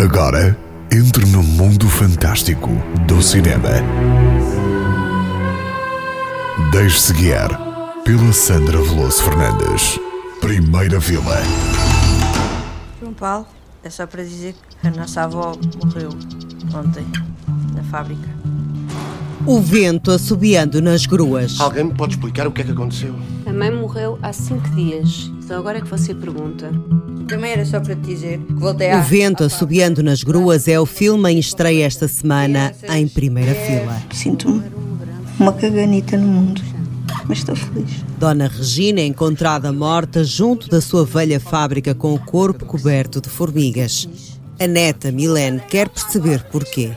Agora, entre no mundo fantástico do cinema. Deixe-se guiar pela Sandra Veloso Fernandes. Primeira fila. João Paulo, é só para dizer que a nossa avó morreu ontem, na fábrica. O vento assobiando nas gruas. Alguém me pode explicar o que é que aconteceu? A mãe morreu há cinco dias. Só agora é que você pergunta. Também era só para te dizer que voltei a... O vento assobiando nas gruas é o filme em estreia esta semana em primeira fila. Sinto-me uma caganita no mundo, mas estou feliz. Dona Regina é encontrada morta junto da sua velha fábrica com o corpo coberto de formigas. A neta Milene quer perceber porquê.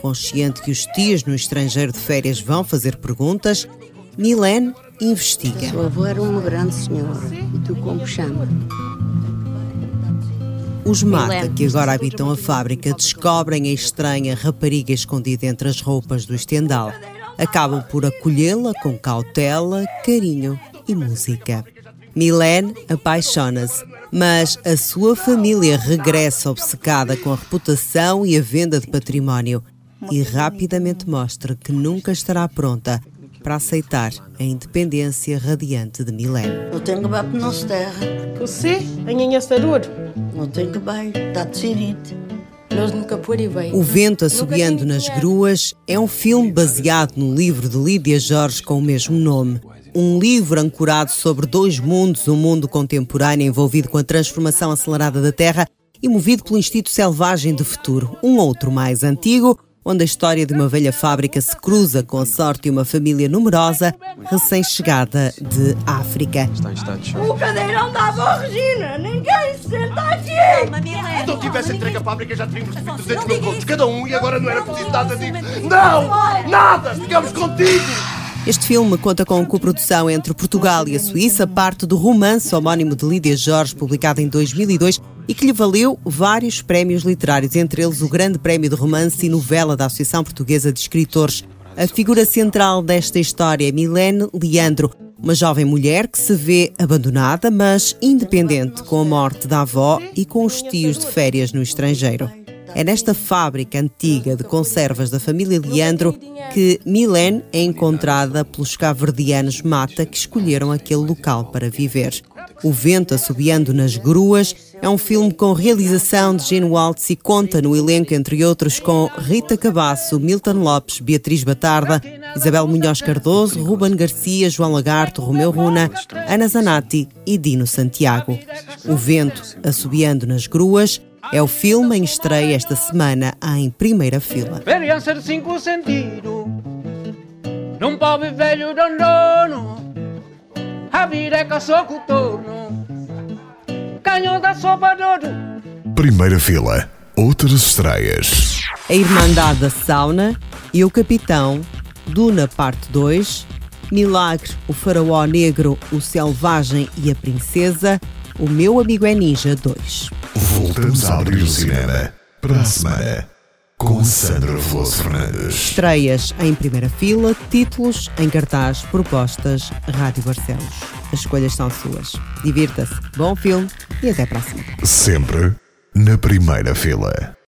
Consciente que os tios no estrangeiro de férias vão fazer perguntas, Milene investiga. Seu avô era uma grande senhora. E tu como chama? Os mata que agora habitam a fábrica descobrem a estranha rapariga escondida entre as roupas do estendal. Acabam por acolhê-la com cautela, carinho e música. Milene apaixona-se, mas a sua família regressa obcecada com a reputação e a venda de património e rapidamente mostra que nunca estará pronta para aceitar a independência radiante de Milene. Não tenho que bater nossa terra, Você, a Nhanha Sarur. não tenho que bem, está decidido. O Vento Assobiando nas Gruas é um filme baseado no livro de Lídia Jorge com o mesmo nome. Um livro ancorado sobre dois mundos, o um mundo contemporâneo envolvido com a transformação acelerada da Terra e movido pelo instinto selvagem do futuro, um outro mais antigo, onde a história de uma velha fábrica se cruza com a sorte de uma família numerosa, recém-chegada de África. O cadeirão da avó Regina! Ninguém se senta aqui! Se não tivesse entregue a fábrica já teríamos recebido 300 mil contos cada um e agora não era preciso nada disso. Não! Nada! Ficamos contigo! Este filme conta com coprodução entre Portugal e a Suíça, parte do romance homónimo de Lídia Jorge, publicado em 2002 e que lhe valeu vários prémios literários, entre eles o Grande Prémio de Romance e Novela da Associação Portuguesa de Escritores. A figura central desta história é Milene Leandro, uma jovem mulher que se vê abandonada, mas independente com a morte da avó e com os tios de férias no estrangeiro. É nesta fábrica antiga de conservas da família Leandro que Milene é encontrada pelos caverdianos Mata que escolheram aquele local para viver. O Vento Assobiando nas Gruas é um filme com realização de Gene Waltz e conta no elenco, entre outros, com Rita Cabasso, Milton Lopes, Beatriz Batarda, Isabel Munhoz Cardoso, Ruben Garcia, João Lagarto, Romeu Runa, Ana Zanatti e Dino Santiago. O Vento Assobiando nas Gruas é o filme em estreia esta semana em primeira fila. Cinco sentidos Num pobre velho dondono A vida é Canhão da sopa Primeira fila. Outras estreias. A Irmandade da Sauna e o Capitão, Duna Parte 2, Milagre, o Faraó Negro, o Selvagem e a Princesa, o Meu Amigo é Ninja 2. Voltamos a abrir o cinema para a semana com Sandra Veloso Fernandes. Estreias em primeira fila, títulos em cartaz, propostas, Rádio Barcelos. As escolhas são suas. Divirta-se, bom filme e até para a semana. Sempre na primeira fila.